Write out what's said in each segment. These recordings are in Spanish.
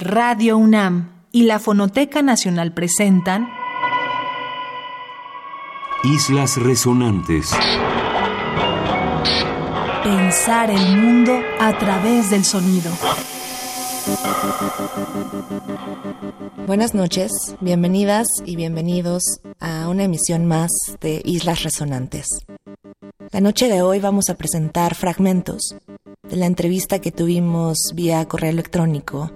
Radio UNAM y la Fonoteca Nacional presentan Islas Resonantes. Pensar el mundo a través del sonido. Buenas noches, bienvenidas y bienvenidos a una emisión más de Islas Resonantes. La noche de hoy vamos a presentar fragmentos de la entrevista que tuvimos vía correo electrónico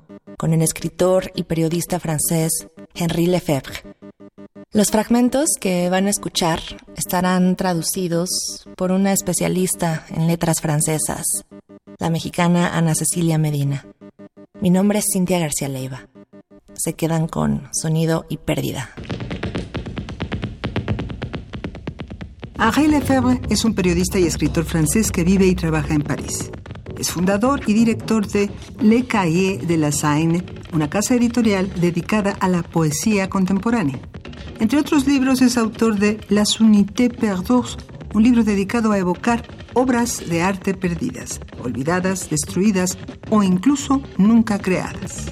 con el escritor y periodista francés Henri Lefebvre. Los fragmentos que van a escuchar estarán traducidos por una especialista en letras francesas, la mexicana Ana Cecilia Medina. Mi nombre es Cintia García Leiva. Se quedan con sonido y pérdida. Henri Lefebvre es un periodista y escritor francés que vive y trabaja en París. Es fundador y director de Le Cahiers de la Seine, una casa editorial dedicada a la poesía contemporánea. Entre otros libros es autor de Las Unités Perdues, un libro dedicado a evocar obras de arte perdidas, olvidadas, destruidas o incluso nunca creadas.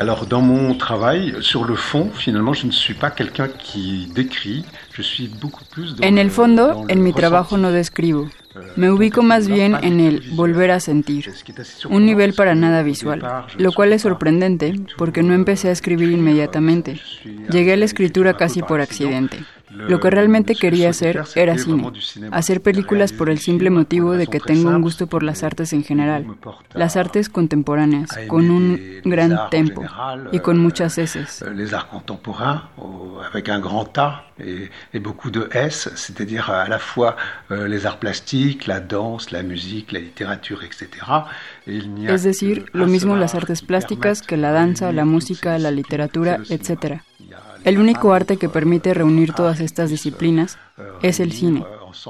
Alors, dans mon travail, sur le fond, finalement, je ne suis pas quelqu'un qui décrit, je suis beaucoup plus dans En el fondo, en mi trabajo no describo. Me ubico más bien en el volver a sentir, un nivel para nada visual, lo cual es sorprendente porque no empecé a escribir inmediatamente. Llegué a la escritura casi por accidente. Lo que realmente quería hacer era cine, hacer películas por el simple motivo de que tengo un gusto por las artes en general, las artes contemporáneas, con un gran tempo y con muchas heces. Grand A et, et beaucoup de S, c'est-à-dire à la fois euh, les arts plastiques, la danse, la musique, la littérature, etc. Et Es decir, lo mismo las art artes plásticas que la danza, la música, la literatura, etc. El único arte que permite reunir todas estas disciplinas es el cine.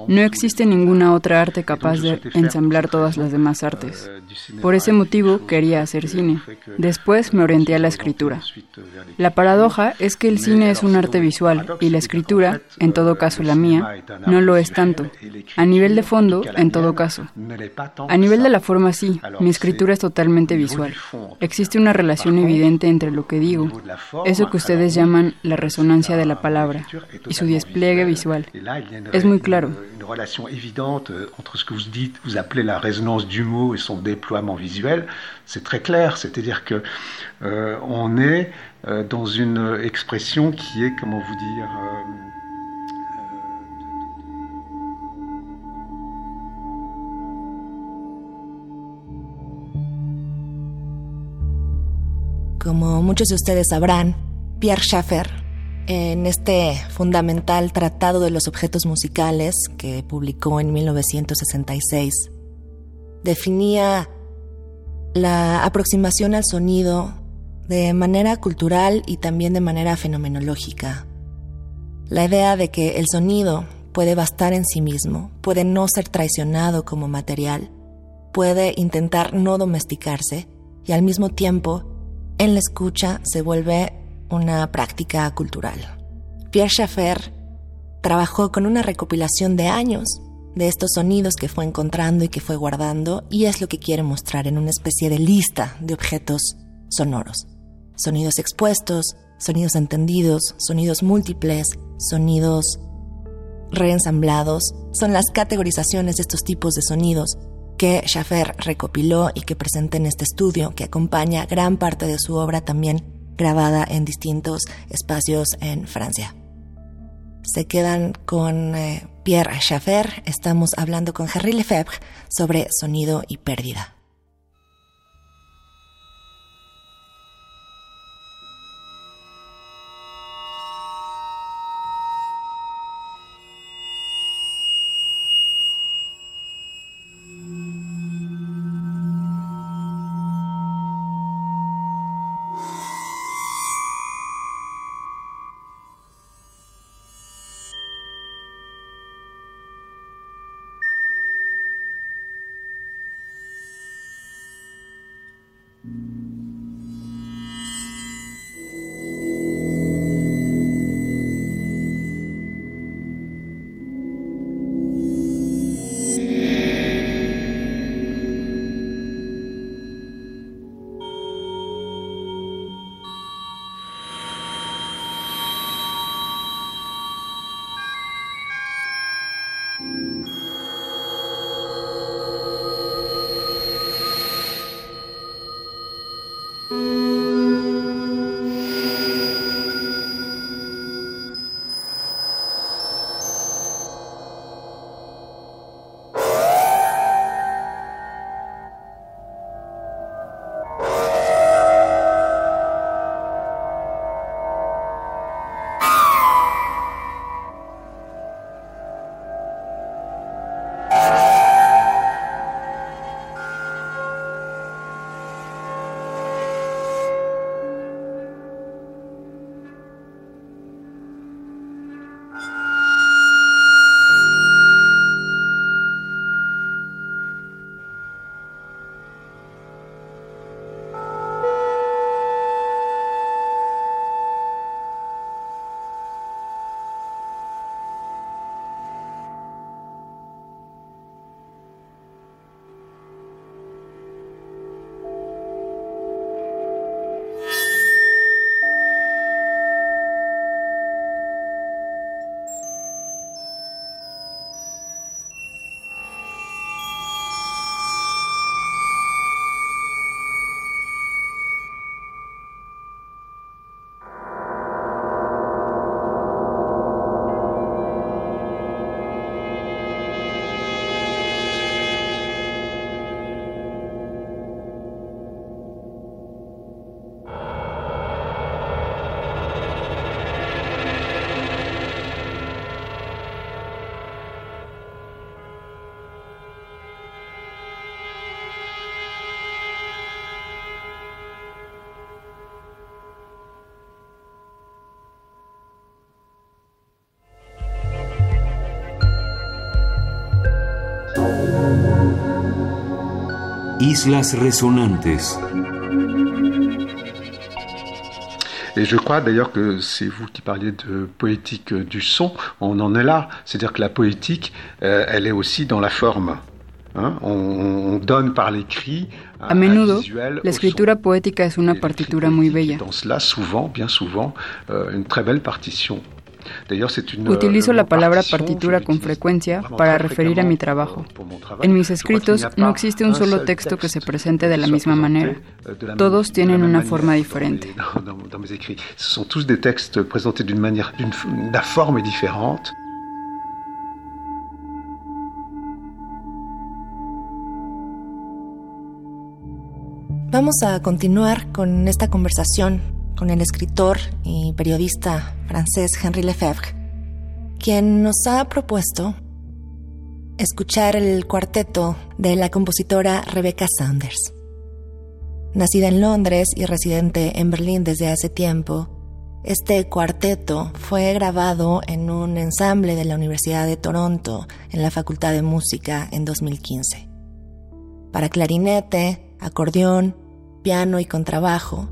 No existe ninguna otra arte capaz de ensamblar todas las demás artes. Por ese motivo quería hacer cine. Después me orienté a la escritura. La paradoja es que el cine es un arte visual y la escritura, en todo caso la mía, no lo es tanto. A nivel de fondo, en todo caso. A nivel de la forma sí, mi escritura es totalmente visual. Existe una relación evidente entre lo que digo, eso que ustedes llaman la resonancia de la palabra, y su despliegue visual. Es muy claro. Une relation évidente euh, entre ce que vous dites, vous appelez la résonance du mot et son déploiement visuel, c'est très clair. C'est-à-dire que euh, on est euh, dans une expression qui est, comment vous dire, euh, Como muchos de ustedes sabrán, Pierre Schaeffer, en este fundamental Tratado de los Objetos Musicales que publicó en 1966, definía la aproximación al sonido de manera cultural y también de manera fenomenológica. La idea de que el sonido puede bastar en sí mismo, puede no ser traicionado como material, puede intentar no domesticarse y al mismo tiempo en la escucha se vuelve una práctica cultural. Pierre Schaeffer trabajó con una recopilación de años de estos sonidos que fue encontrando y que fue guardando y es lo que quiere mostrar en una especie de lista de objetos sonoros. Sonidos expuestos, sonidos entendidos, sonidos múltiples, sonidos reensamblados, son las categorizaciones de estos tipos de sonidos que Schaffer recopiló y que presenta en este estudio, que acompaña gran parte de su obra también grabada en distintos espacios en Francia. Se quedan con eh, Pierre Schaffer, estamos hablando con Henri Lefebvre sobre sonido y pérdida. Islas Resonantes. Et je crois d'ailleurs que c'est vous qui parliez de poétique du son, on en est là. C'est-à-dire que la poétique, euh, elle est aussi dans la forme. Hein on, on, donne par l'écrit. A menudo, la escritura poética es una partitura muy bella. Dans cela, souvent, bien souvent, euh, une très belle partition. Utilizo la palabra partitura con frecuencia para referir a mi trabajo. En mis escritos no existe un solo texto que se presente de la misma manera. Todos tienen una forma diferente. Son tous des textes présentés d'une manière, d'une forme différente. Vamos a continuar con esta conversación con el escritor y periodista francés Henri Lefebvre, quien nos ha propuesto escuchar el cuarteto de la compositora Rebecca Sanders. Nacida en Londres y residente en Berlín desde hace tiempo, este cuarteto fue grabado en un ensamble de la Universidad de Toronto en la Facultad de Música en 2015. Para clarinete, acordeón, piano y contrabajo,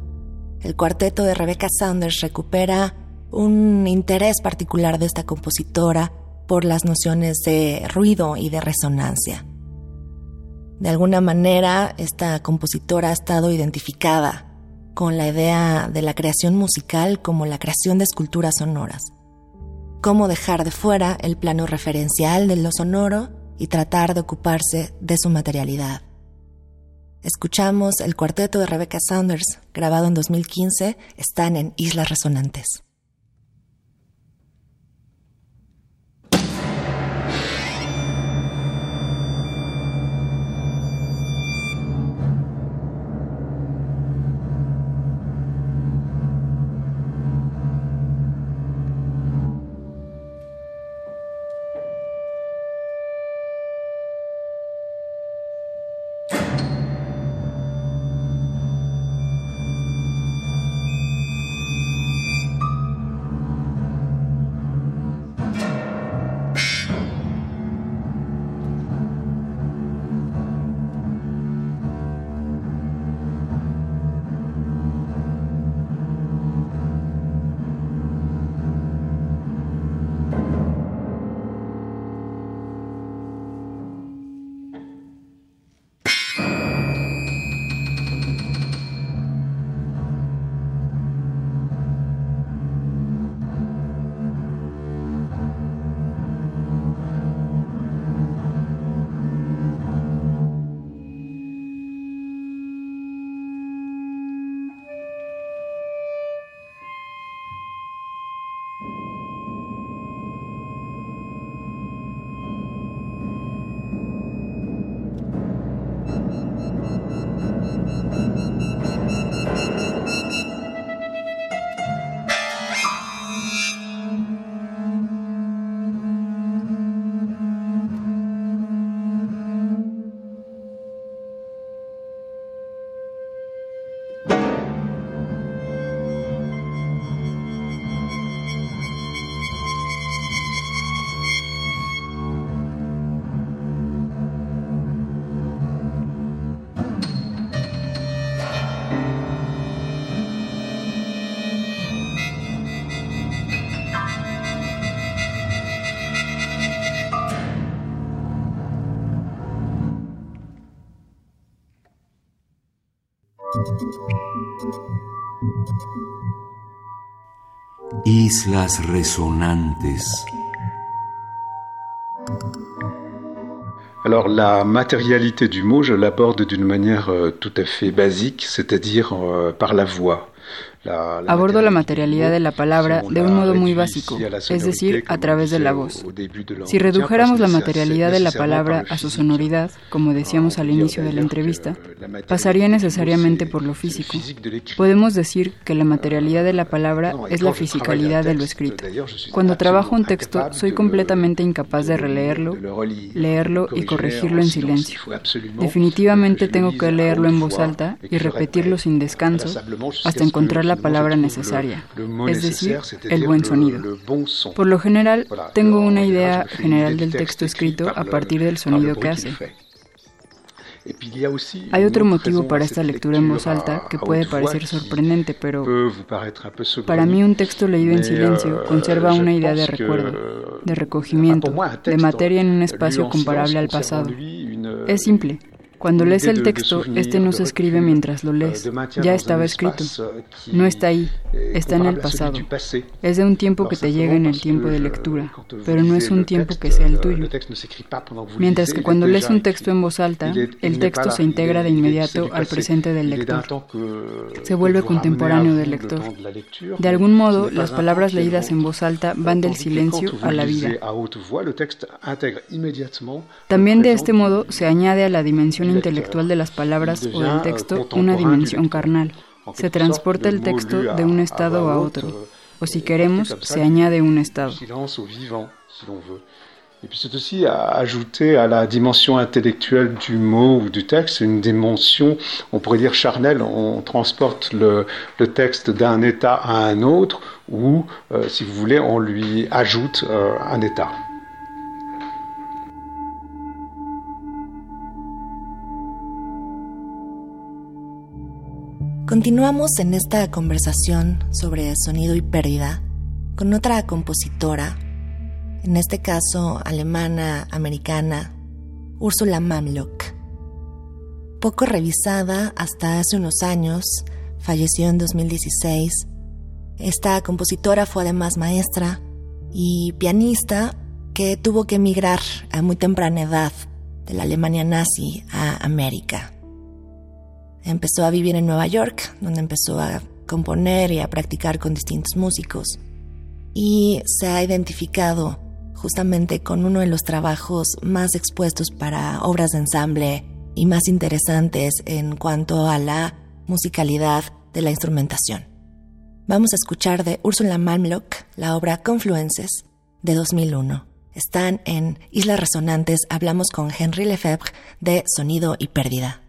el cuarteto de Rebecca Sanders recupera un interés particular de esta compositora por las nociones de ruido y de resonancia. De alguna manera, esta compositora ha estado identificada con la idea de la creación musical como la creación de esculturas sonoras. Cómo dejar de fuera el plano referencial de lo sonoro y tratar de ocuparse de su materialidad. Escuchamos el cuarteto de Rebecca Saunders, grabado en 2015, están en Islas Resonantes. Alors la matérialité du mot, je l'aborde d'une manière euh, tout à fait basique, c'est-à-dire euh, par la voix. Abordo la materialidad de la palabra de un modo muy básico, es decir, a través de la voz. Si redujéramos la materialidad de la palabra a su sonoridad, como decíamos al inicio de la entrevista, pasaría necesariamente por lo físico. Podemos decir que la materialidad de la palabra es la fisicalidad de lo escrito. Cuando trabajo un texto, soy completamente incapaz de releerlo, leerlo y corregirlo en silencio. Definitivamente tengo que leerlo en voz alta y repetirlo sin descanso hasta encontrar la palabra necesaria, es decir, el buen sonido. Por lo general, tengo una idea general del texto escrito a partir del sonido que hace. Hay otro motivo para esta lectura en voz alta que puede parecer sorprendente, pero para mí un texto leído en silencio euh, conserva una idea de recuerdo, de recogimiento, de materia en un espacio comparable al pasado. Es simple. Cuando lees el texto, este no se escribe mientras lo lees. Ya estaba escrito. No está ahí, está en el pasado. Es de un tiempo que te llega en el tiempo de lectura, pero no es un tiempo que sea el tuyo. Mientras que cuando lees un texto en voz alta, el texto se integra de inmediato al presente del lector. Se vuelve contemporáneo del lector. De algún modo, las palabras leídas en voz alta van del silencio a la vida. También de este modo se añade a la dimensión intelectual de las palabras o del texto una dimensión carnal. Se transporta el texto de un estado a otro, o si queremos, se añade un estado. Et puis c'est aussi à ajouter à la dimension intellectuelle du mot ou du texte une dimension, on pourrait dire charnelle, on transporte le, le texte d'un état à un autre, ou euh, si vous voulez, on lui ajoute euh, un état. Continuamos en esta conversación sobre sonido y pérdida con otra compositora, en este caso alemana, americana, Ursula Mamlock. Poco revisada hasta hace unos años, falleció en 2016. Esta compositora fue además maestra y pianista que tuvo que emigrar a muy temprana edad de la Alemania nazi a América. Empezó a vivir en Nueva York, donde empezó a componer y a practicar con distintos músicos. Y se ha identificado justamente con uno de los trabajos más expuestos para obras de ensamble y más interesantes en cuanto a la musicalidad de la instrumentación. Vamos a escuchar de Ursula Malmlock la obra Confluences de 2001. Están en Islas Resonantes, hablamos con Henry Lefebvre de Sonido y Pérdida.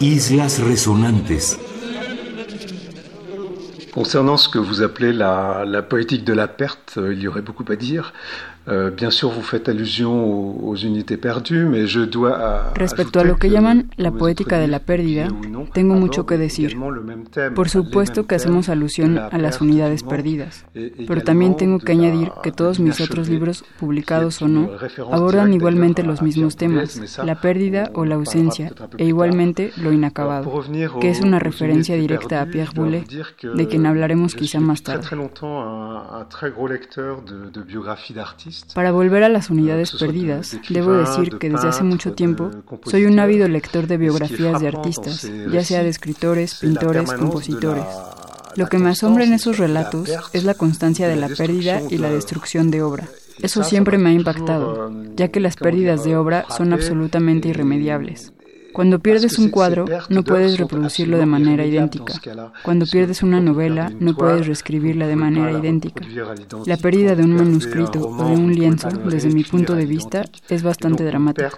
Islas. Concernant ce que vous appelez la, poétique de la perte, euh, il y aurait beaucoup à dire. Euh, bien sûr, vous faites allusion aux, aux unités perdues, mais je dois Respecto a lo que llaman la poética de la pérdida, tengo mucho que decir. Por supuesto que hacemos alusión a las unidades perdidas, pero también tengo que añadir que todos mis otros libros, publicados o no, abordan igualmente los mismos temas, la pérdida o la ausencia, e igualmente lo inacabado, que es una referencia directa a Pierre Boulet, de quien hablaremos quizá más tarde. Para volver a las unidades perdidas, debo decir que desde hace mucho tiempo soy un ávido lector de biografías de artistas, ya sea de escritores, pintores, compositores. Lo que me asombra en esos relatos es la constancia de la pérdida y la destrucción de obra. Eso siempre me ha impactado, ya que las pérdidas de obra son absolutamente irremediables. Cuando pierdes un cuadro, no puedes reproducirlo de manera idéntica. Cuando pierdes una novela, no puedes reescribirla de manera idéntica. La pérdida de un manuscrito o de un lienzo, desde mi punto de vista, es bastante dramática.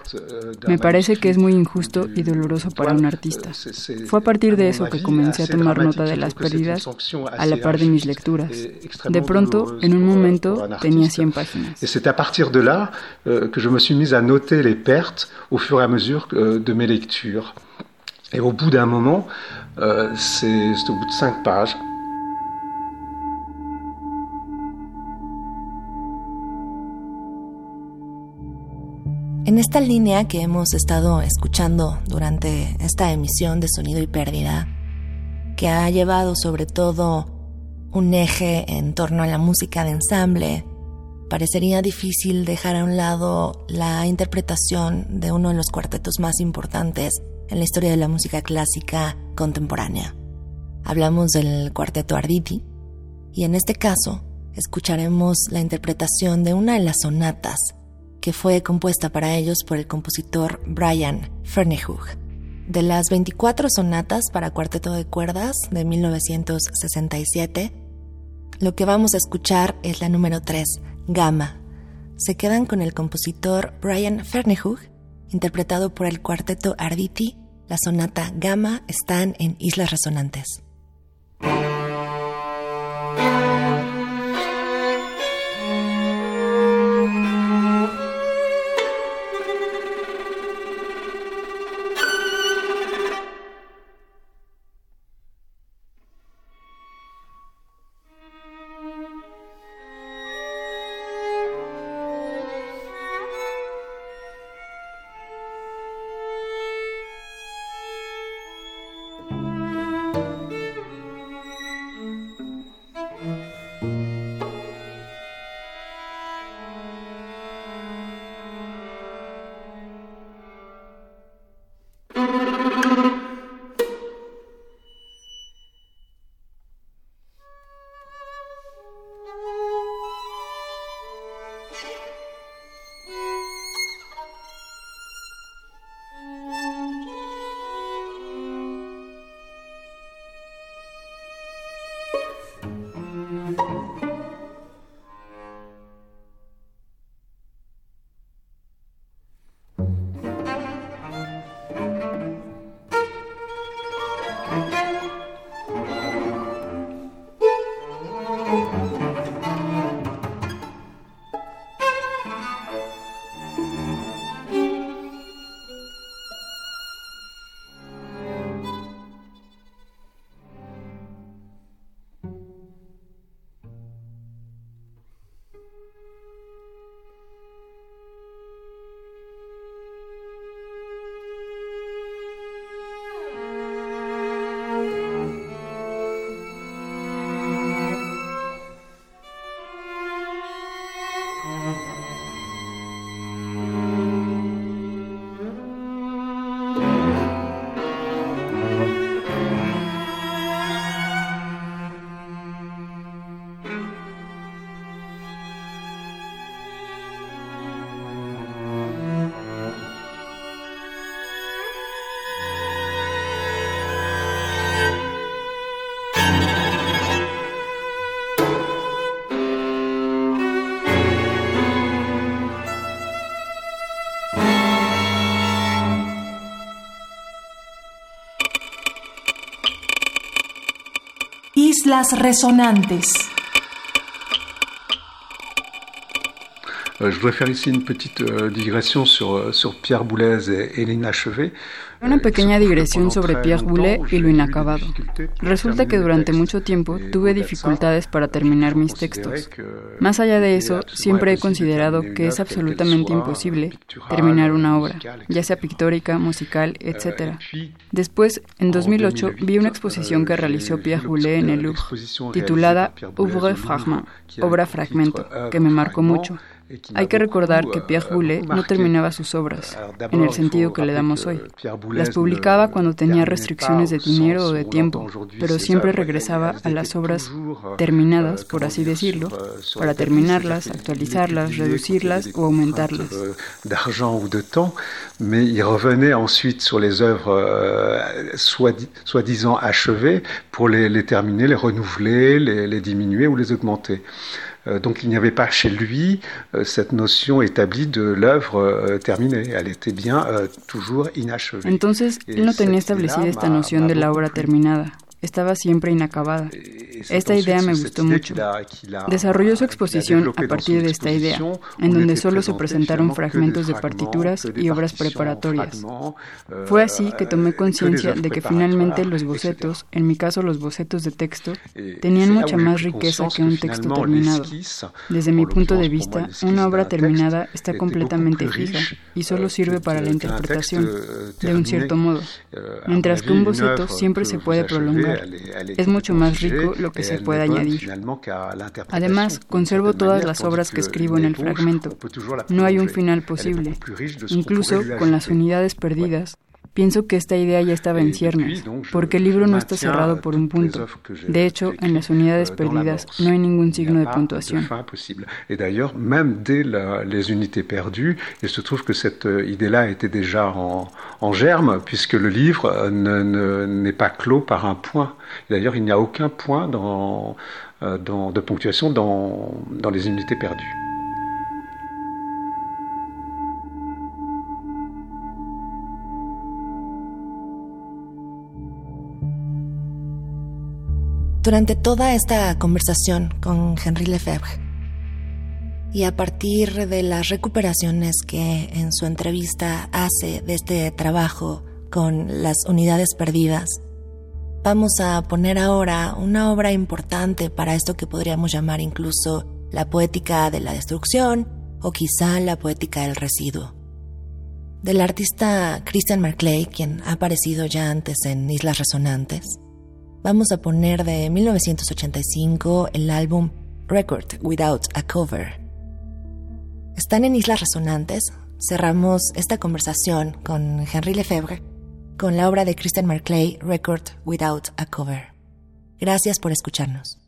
Me parece que es muy injusto y doloroso para un artista. Fue a partir de eso que comencé a tomar nota de las pérdidas a la par de mis lecturas. De pronto, en un momento, tenía 100 páginas. Et c'est à partir de là euh, que je me suis mise à noter les pertes au fur et à mesure euh, de mes lectures. Et au bout d'un moment, euh, c'est au bout de cinq pages, En esta línea que hemos estado escuchando durante esta emisión de Sonido y Pérdida, que ha llevado sobre todo un eje en torno a la música de ensamble, parecería difícil dejar a un lado la interpretación de uno de los cuartetos más importantes en la historia de la música clásica contemporánea. Hablamos del cuarteto Arditi y en este caso escucharemos la interpretación de una de las sonatas que fue compuesta para ellos por el compositor Brian Fernehug. De las 24 sonatas para cuarteto de cuerdas de 1967, lo que vamos a escuchar es la número 3, Gama. Se quedan con el compositor Brian Fernehug, interpretado por el cuarteto Arditi. La sonata Gama están en Islas Resonantes. Islas Resonantes. Je voudrais faire ici une petite digression sur, sur Pierre Boulez et, et l'inachevé. Una pequeña digresión sobre Pierre Boulet y lo inacabado. Resulta que durante mucho tiempo tuve dificultades para terminar mis textos. Más allá de eso, siempre he considerado que es absolutamente imposible terminar una obra, ya sea pictórica, musical, etc. Después, en 2008, vi una exposición que realizó Pierre Boulet en el Louvre, titulada Ouvre Fragment, obra fragmento, que me marcó mucho. Hay que recordar que Pierre Boulet no terminaba sus obras, en el sentido que le damos hoy. Las publicaba cuando tenía restricciones de dinero o de tiempo, pero siempre regresaba a las obras terminadas, por así decirlo, para terminarlas, actualizarlas, reducirlas o aumentarlas. D'argent ou de temps, mais il revenait ensuite sur les œuvres euh, soi-disant achevées pour les, les, terminer, les renouveler, les, les diminuer ou les augmenter. Euh, donc il n'y avait pas chez lui euh, cette notion établie de l'œuvre euh, terminée. Elle était bien toujours inachevée. Entonces, él no tenía establecida esta noción de la obra terminada. Estaba siempre inacabada. Esta idea me gustó mucho. Desarrolló su exposición a partir de esta idea, en donde solo se presentaron fragmentos de partituras y obras preparatorias. Fue así que tomé conciencia de que finalmente los bocetos, en mi caso los bocetos de texto, tenían mucha más riqueza que un texto terminado. Desde mi punto de vista, una obra terminada está completamente fija y solo sirve para la interpretación, de un cierto modo, mientras que un boceto siempre se puede prolongar es mucho más rico lo que se puede añadir. Además, conservo todas las obras que escribo en el fragmento. No hay un final posible. Incluso con las unidades perdidas, Pienso que esta idea ya estaba en ciernes, porque el libro no está cerrado por un punto. De hecho, en las unidades perdidas no hay ningún signo de puntuación. Et d'ailleurs, même dès les unités perdues, il se trouve que cette euh, idée-là était déjà en, en, germe, puisque le livre euh, n'est ne, pas clos par un point. D'ailleurs, il n'y a aucun point dans, euh, dans, de ponctuation dans, dans les unités perdues. Durante toda esta conversación con Henri Lefebvre y a partir de las recuperaciones que en su entrevista hace de este trabajo con las unidades perdidas, vamos a poner ahora una obra importante para esto que podríamos llamar incluso la poética de la destrucción o quizá la poética del residuo. Del artista Christian Marclay, quien ha aparecido ya antes en Islas Resonantes, vamos a poner de 1985 el álbum Record Without a Cover. Están en Islas Resonantes. Cerramos esta conversación con Henry Lefebvre con la obra de Christian Marclay, Record Without a Cover. Gracias por escucharnos.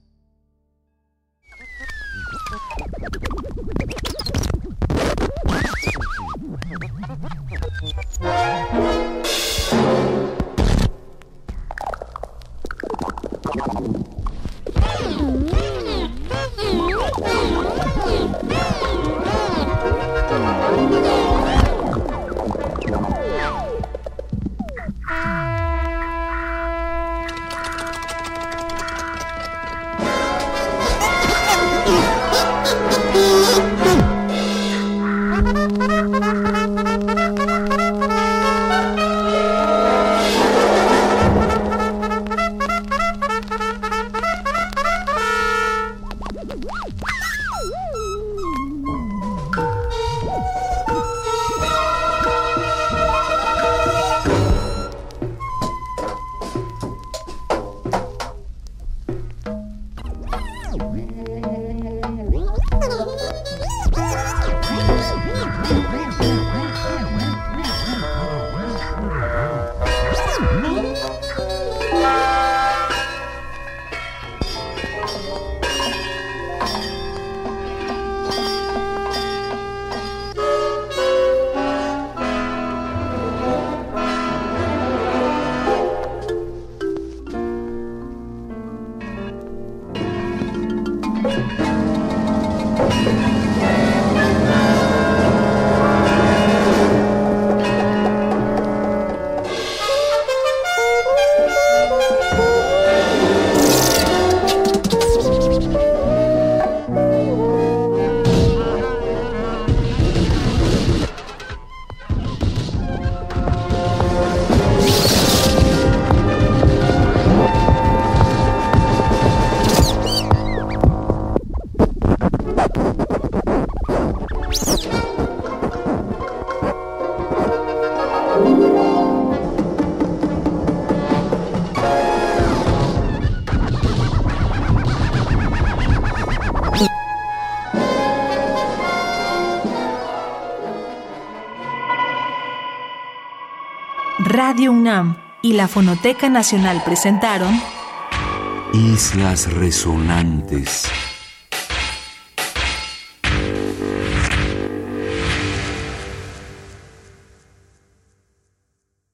UNAM y la Fonoteca Nacional presentaron Islas Resonantes.